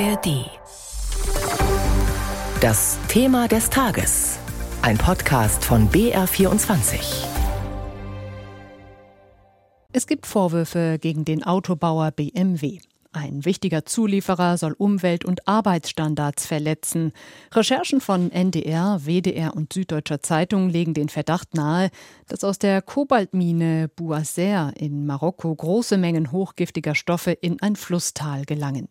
ARD. Das Thema des Tages. Ein Podcast von BR24. Es gibt Vorwürfe gegen den Autobauer BMW. Ein wichtiger Zulieferer soll Umwelt- und Arbeitsstandards verletzen. Recherchen von NDR, WDR und Süddeutscher Zeitung legen den Verdacht nahe, dass aus der Kobaltmine Bouazer in Marokko große Mengen hochgiftiger Stoffe in ein Flusstal gelangen.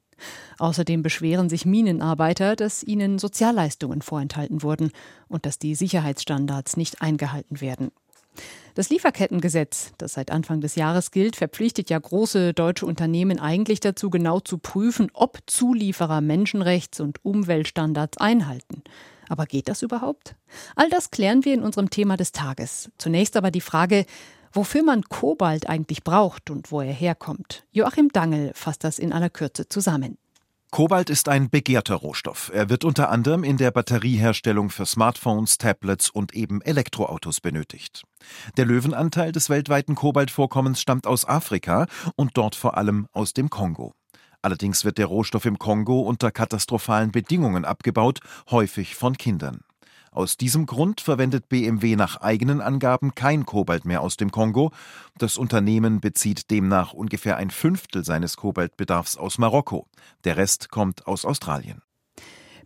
Außerdem beschweren sich Minenarbeiter, dass ihnen Sozialleistungen vorenthalten wurden und dass die Sicherheitsstandards nicht eingehalten werden. Das Lieferkettengesetz, das seit Anfang des Jahres gilt, verpflichtet ja große deutsche Unternehmen eigentlich dazu, genau zu prüfen, ob Zulieferer Menschenrechts- und Umweltstandards einhalten. Aber geht das überhaupt? All das klären wir in unserem Thema des Tages. Zunächst aber die Frage, wofür man Kobalt eigentlich braucht und wo er herkommt. Joachim Dangel fasst das in aller Kürze zusammen. Kobalt ist ein begehrter Rohstoff. Er wird unter anderem in der Batterieherstellung für Smartphones, Tablets und eben Elektroautos benötigt. Der Löwenanteil des weltweiten Kobaltvorkommens stammt aus Afrika und dort vor allem aus dem Kongo. Allerdings wird der Rohstoff im Kongo unter katastrophalen Bedingungen abgebaut, häufig von Kindern. Aus diesem Grund verwendet BMW nach eigenen Angaben kein Kobalt mehr aus dem Kongo. Das Unternehmen bezieht demnach ungefähr ein Fünftel seines Kobaltbedarfs aus Marokko. Der Rest kommt aus Australien.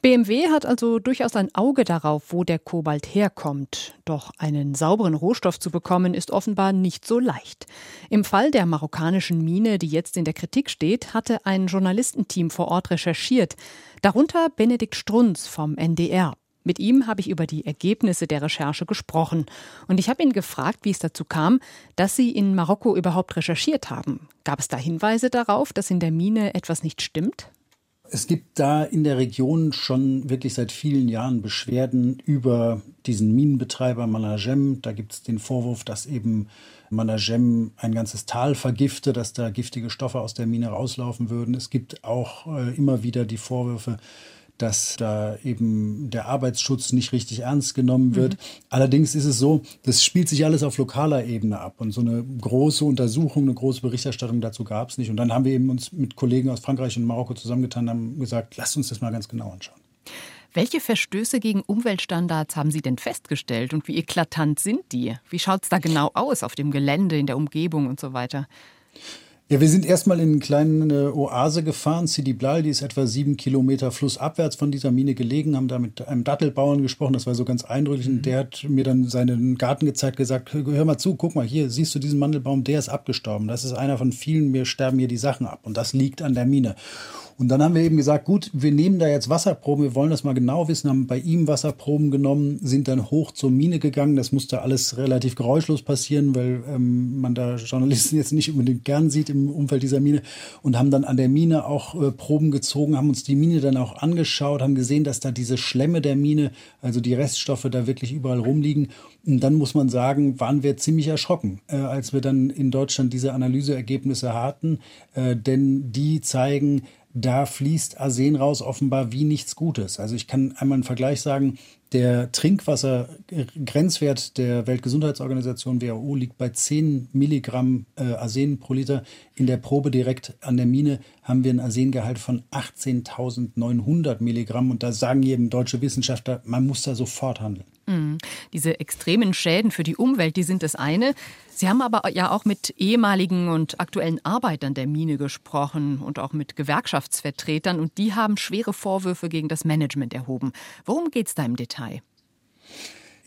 BMW hat also durchaus ein Auge darauf, wo der Kobalt herkommt. Doch einen sauberen Rohstoff zu bekommen, ist offenbar nicht so leicht. Im Fall der marokkanischen Mine, die jetzt in der Kritik steht, hatte ein Journalistenteam vor Ort recherchiert. Darunter Benedikt Strunz vom NDR. Mit ihm habe ich über die Ergebnisse der Recherche gesprochen. Und ich habe ihn gefragt, wie es dazu kam, dass Sie in Marokko überhaupt recherchiert haben. Gab es da Hinweise darauf, dass in der Mine etwas nicht stimmt? Es gibt da in der Region schon wirklich seit vielen Jahren Beschwerden über diesen Minenbetreiber Managem. Da gibt es den Vorwurf, dass eben Managem ein ganzes Tal vergifte, dass da giftige Stoffe aus der Mine rauslaufen würden. Es gibt auch äh, immer wieder die Vorwürfe, dass da eben der Arbeitsschutz nicht richtig ernst genommen wird. Mhm. Allerdings ist es so, das spielt sich alles auf lokaler Ebene ab und so eine große Untersuchung, eine große Berichterstattung dazu gab es nicht. Und dann haben wir eben uns mit Kollegen aus Frankreich und Marokko zusammengetan und haben gesagt, lasst uns das mal ganz genau anschauen. Welche Verstöße gegen Umweltstandards haben Sie denn festgestellt und wie eklatant sind die? Wie schaut es da genau aus auf dem Gelände, in der Umgebung und so weiter? Ja, wir sind erstmal in eine kleine Oase gefahren, Sidi Blal, die ist etwa sieben Kilometer flussabwärts von dieser Mine gelegen, haben da mit einem Dattelbauern gesprochen, das war so ganz eindrücklich. Und der hat mir dann seinen Garten gezeigt, gesagt, hör mal zu, guck mal, hier, siehst du diesen Mandelbaum, der ist abgestorben. Das ist einer von vielen, mir sterben hier die Sachen ab. Und das liegt an der Mine. Und dann haben wir eben gesagt, gut, wir nehmen da jetzt Wasserproben, wir wollen das mal genau wissen, haben bei ihm Wasserproben genommen, sind dann hoch zur Mine gegangen. Das musste alles relativ geräuschlos passieren, weil ähm, man da Journalisten jetzt nicht unbedingt gern sieht im Umfeld dieser Mine und haben dann an der Mine auch äh, Proben gezogen, haben uns die Mine dann auch angeschaut, haben gesehen, dass da diese Schlemme der Mine, also die Reststoffe da wirklich überall rumliegen. Und dann muss man sagen, waren wir ziemlich erschrocken, äh, als wir dann in Deutschland diese Analyseergebnisse hatten, äh, denn die zeigen, da fließt Arsen raus offenbar wie nichts Gutes. Also ich kann einmal einen Vergleich sagen, der Trinkwassergrenzwert der Weltgesundheitsorganisation WHO liegt bei 10 Milligramm äh, Arsen pro Liter. In der Probe direkt an der Mine haben wir ein Arsengehalt von 18.900 Milligramm. Und da sagen eben deutsche Wissenschaftler, man muss da sofort handeln. Mhm. Diese extremen Schäden für die Umwelt, die sind das eine. Sie haben aber ja auch mit ehemaligen und aktuellen Arbeitern der Mine gesprochen und auch mit Gewerkschaftsvertretern und die haben schwere Vorwürfe gegen das Management erhoben. Worum geht es da im Detail?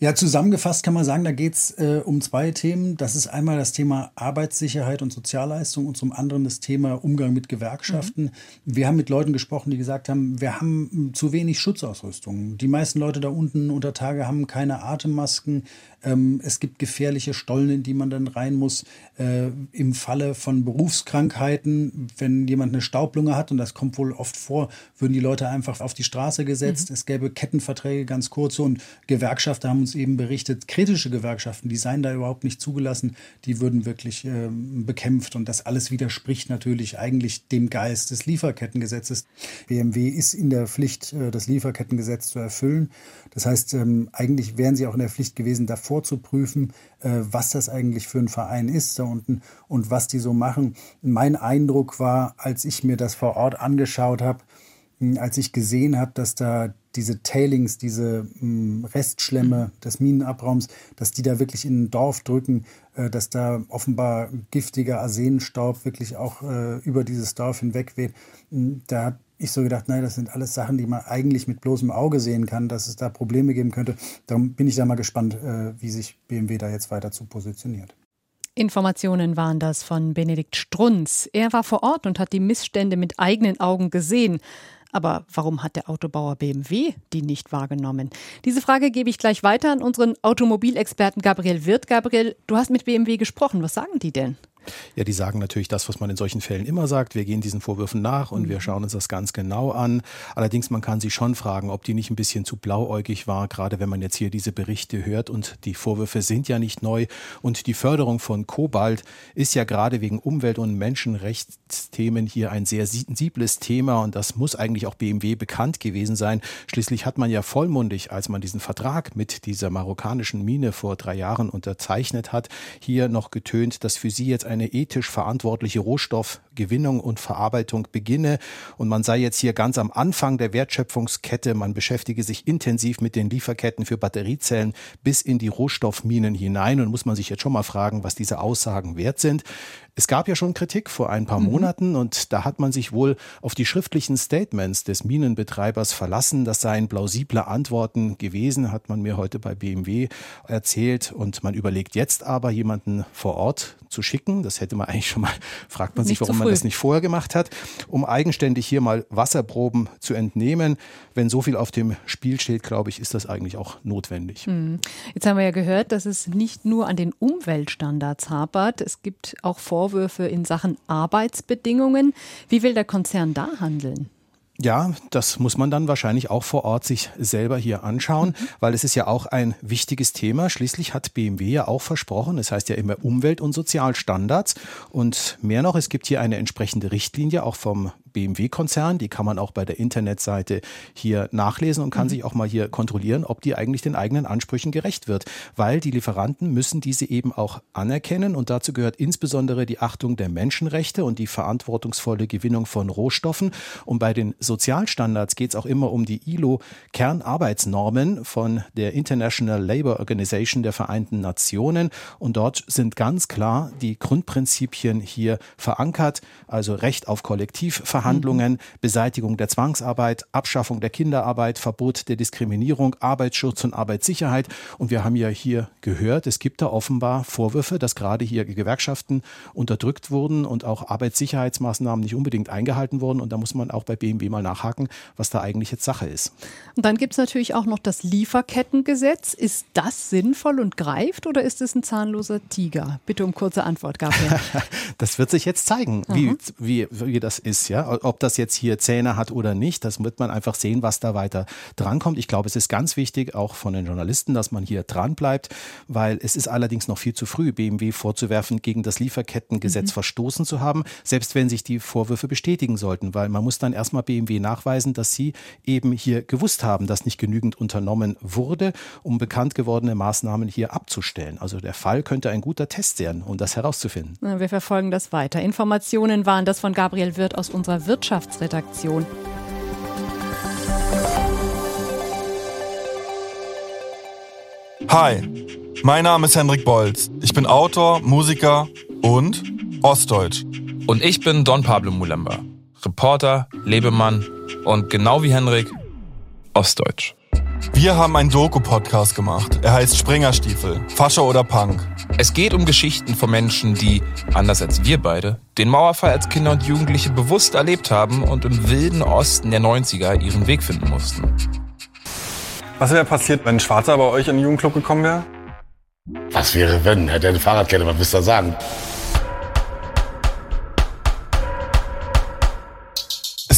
Ja, zusammengefasst kann man sagen, da geht es äh, um zwei Themen. Das ist einmal das Thema Arbeitssicherheit und Sozialleistung und zum anderen das Thema Umgang mit Gewerkschaften. Mhm. Wir haben mit Leuten gesprochen, die gesagt haben, wir haben hm, zu wenig Schutzausrüstung. Die meisten Leute da unten unter Tage haben keine Atemmasken. Ähm, es gibt gefährliche Stollen, in die man dann rein muss. Äh, Im Falle von Berufskrankheiten, wenn jemand eine Staublunge hat, und das kommt wohl oft vor, würden die Leute einfach auf die Straße gesetzt. Mhm. Es gäbe Kettenverträge, ganz kurze. Und Gewerkschafter haben uns eben berichtet, kritische Gewerkschaften, die seien da überhaupt nicht zugelassen, die würden wirklich äh, bekämpft. Und das alles widerspricht natürlich eigentlich dem Geist des Lieferkettengesetzes. BMW ist in der Pflicht, äh, das Lieferkettengesetz zu erfüllen. Das heißt, ähm, eigentlich wären sie auch in der Pflicht gewesen, davor zu prüfen, äh, was das eigentlich für ein Verein ist da unten und was die so machen. Mein Eindruck war, als ich mir das vor Ort angeschaut habe, hm, als ich gesehen habe, dass da diese Tailings, diese hm, Restschlemme des Minenabraums, dass die da wirklich in ein Dorf drücken, äh, dass da offenbar giftiger Arsenenstaub wirklich auch äh, über dieses Dorf hinweg weht. Hm, da habe ich so gedacht, nein, das sind alles Sachen, die man eigentlich mit bloßem Auge sehen kann, dass es da Probleme geben könnte. Darum bin ich da mal gespannt, äh, wie sich BMW da jetzt weiter zu positioniert. Informationen waren das von Benedikt Strunz. Er war vor Ort und hat die Missstände mit eigenen Augen gesehen. Aber warum hat der Autobauer BMW die nicht wahrgenommen? Diese Frage gebe ich gleich weiter an unseren Automobilexperten Gabriel Wirth. Gabriel, du hast mit BMW gesprochen. Was sagen die denn? Ja, die sagen natürlich das, was man in solchen Fällen immer sagt. Wir gehen diesen Vorwürfen nach und wir mhm. schauen uns das ganz genau an. Allerdings, man kann sich schon fragen, ob die nicht ein bisschen zu blauäugig war, gerade wenn man jetzt hier diese Berichte hört. Und die Vorwürfe sind ja nicht neu. Und die Förderung von Kobalt ist ja gerade wegen Umwelt- und Menschenrechtsthemen hier ein sehr sensibles Thema. Und das muss eigentlich auch BMW bekannt gewesen sein. Schließlich hat man ja vollmundig, als man diesen Vertrag mit dieser marokkanischen Mine vor drei Jahren unterzeichnet hat, hier noch getönt, dass für sie jetzt eine ethisch verantwortliche Rohstoffgewinnung und Verarbeitung beginne. Und man sei jetzt hier ganz am Anfang der Wertschöpfungskette. Man beschäftige sich intensiv mit den Lieferketten für Batteriezellen bis in die Rohstoffminen hinein. Und muss man sich jetzt schon mal fragen, was diese Aussagen wert sind. Es gab ja schon Kritik vor ein paar mhm. Monaten und da hat man sich wohl auf die schriftlichen Statements des Minenbetreibers verlassen. Das seien plausible Antworten gewesen, hat man mir heute bei BMW erzählt. Und man überlegt jetzt aber, jemanden vor Ort zu schicken. Das hätte man eigentlich schon mal, fragt man sich, warum man das nicht vorher gemacht hat, um eigenständig hier mal Wasserproben zu entnehmen. Wenn so viel auf dem Spiel steht, glaube ich, ist das eigentlich auch notwendig. Mhm. Jetzt haben wir ja gehört, dass es nicht nur an den Umweltstandards hapert. Es gibt auch vor Vorwürfe in Sachen Arbeitsbedingungen. Wie will der Konzern da handeln? Ja, das muss man dann wahrscheinlich auch vor Ort sich selber hier anschauen, mhm. weil es ist ja auch ein wichtiges Thema. Schließlich hat BMW ja auch versprochen, es heißt ja immer Umwelt- und Sozialstandards. Und mehr noch, es gibt hier eine entsprechende Richtlinie auch vom BMW-Konzern. Die kann man auch bei der Internetseite hier nachlesen und kann mhm. sich auch mal hier kontrollieren, ob die eigentlich den eigenen Ansprüchen gerecht wird. Weil die Lieferanten müssen diese eben auch anerkennen und dazu gehört insbesondere die Achtung der Menschenrechte und die verantwortungsvolle Gewinnung von Rohstoffen. Und bei den Sozialstandards geht es auch immer um die ILO-Kernarbeitsnormen von der International Labour Organization der Vereinten Nationen. Und dort sind ganz klar die Grundprinzipien hier verankert, also Recht auf Kollektivverhandlungen, Verhandlungen, Beseitigung der Zwangsarbeit, Abschaffung der Kinderarbeit, Verbot der Diskriminierung, Arbeitsschutz und Arbeitssicherheit. Und wir haben ja hier gehört, es gibt da offenbar Vorwürfe, dass gerade hier Gewerkschaften unterdrückt wurden und auch Arbeitssicherheitsmaßnahmen nicht unbedingt eingehalten wurden. Und da muss man auch bei BMW mal nachhaken, was da eigentlich jetzt Sache ist. Und dann gibt es natürlich auch noch das Lieferkettengesetz. Ist das sinnvoll und greift oder ist es ein zahnloser Tiger? Bitte um kurze Antwort, Gabriel. das wird sich jetzt zeigen, wie, wie, wie das ist. Ja? Ob das jetzt hier Zähne hat oder nicht, das wird man einfach sehen, was da weiter drankommt. Ich glaube, es ist ganz wichtig, auch von den Journalisten, dass man hier dran bleibt, weil es ist allerdings noch viel zu früh, BMW vorzuwerfen, gegen das Lieferkettengesetz mhm. verstoßen zu haben, selbst wenn sich die Vorwürfe bestätigen sollten, weil man muss dann erstmal BMW nachweisen, dass sie eben hier gewusst haben, dass nicht genügend unternommen wurde, um bekannt gewordene Maßnahmen hier abzustellen. Also der Fall könnte ein guter Test sein, um das herauszufinden. Wir verfolgen das weiter. Informationen waren das von Gabriel Wirth aus unserer Wirtschaftsredaktion. Hi, mein Name ist Hendrik Bolz. Ich bin Autor, Musiker und Ostdeutsch. Und ich bin Don Pablo Mulemba, Reporter, Lebemann und genau wie Hendrik, Ostdeutsch. Wir haben einen Doku-Podcast gemacht. Er heißt Springerstiefel, Fascher oder Punk. Es geht um Geschichten von Menschen, die, anders als wir beide, den Mauerfall als Kinder und Jugendliche bewusst erlebt haben und im wilden Osten der 90er ihren Weg finden mussten. Was wäre passiert, wenn ein Schwarzer bei euch in den Jugendclub gekommen wäre? Was wäre, wenn? Hätte er eine Fahrradkette, was willst du da sagen?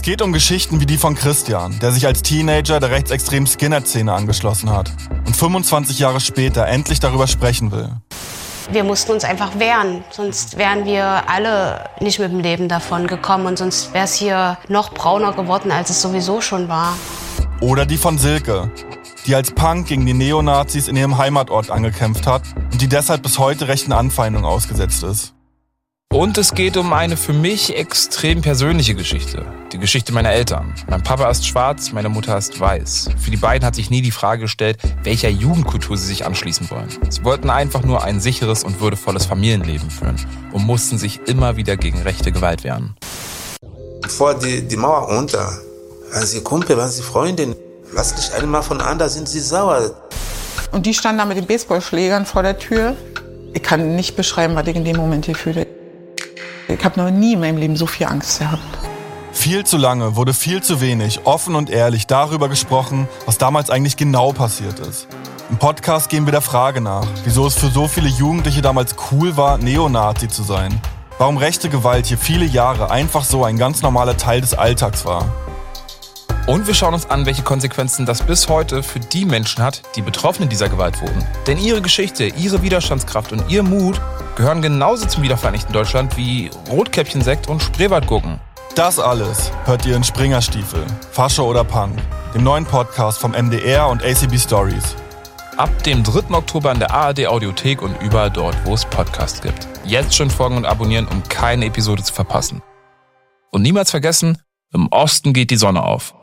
Es geht um Geschichten wie die von Christian, der sich als Teenager der rechtsextremen Skinhead-Szene angeschlossen hat und 25 Jahre später endlich darüber sprechen will. Wir mussten uns einfach wehren, sonst wären wir alle nicht mit dem Leben davon gekommen und sonst wäre es hier noch brauner geworden, als es sowieso schon war. Oder die von Silke, die als Punk gegen die Neonazis in ihrem Heimatort angekämpft hat und die deshalb bis heute rechten Anfeindungen ausgesetzt ist. Und es geht um eine für mich extrem persönliche Geschichte. Die Geschichte meiner Eltern. Mein Papa ist schwarz, meine Mutter ist weiß. Für die beiden hat sich nie die Frage gestellt, welcher Jugendkultur sie sich anschließen wollen. Sie wollten einfach nur ein sicheres und würdevolles Familienleben führen und mussten sich immer wieder gegen rechte Gewalt wehren. Vor die, die Mauer unter, waren sie Kumpel, waren sie Freundin. Lass dich einmal von an, da sind sie sauer. Und die standen da mit den Baseballschlägern vor der Tür. Ich kann nicht beschreiben, was ich in dem Moment hier fühle. Ich habe noch nie in meinem Leben so viel Angst gehabt. Viel zu lange wurde viel zu wenig offen und ehrlich darüber gesprochen, was damals eigentlich genau passiert ist. Im Podcast gehen wir der Frage nach, wieso es für so viele Jugendliche damals cool war, Neonazi zu sein. Warum rechte Gewalt hier viele Jahre einfach so ein ganz normaler Teil des Alltags war. Und wir schauen uns an, welche Konsequenzen das bis heute für die Menschen hat, die Betroffene dieser Gewalt wurden. Denn ihre Geschichte, ihre Widerstandskraft und ihr Mut gehören genauso zum wiedervereinigten Deutschland wie Rotkäppchensekt und Spreewaldgurken. Das alles hört ihr in Springerstiefel, Fasche oder Punk, dem neuen Podcast vom MDR und ACB Stories. Ab dem 3. Oktober in der ARD Audiothek und überall dort, wo es Podcasts gibt. Jetzt schon folgen und abonnieren, um keine Episode zu verpassen. Und niemals vergessen, im Osten geht die Sonne auf.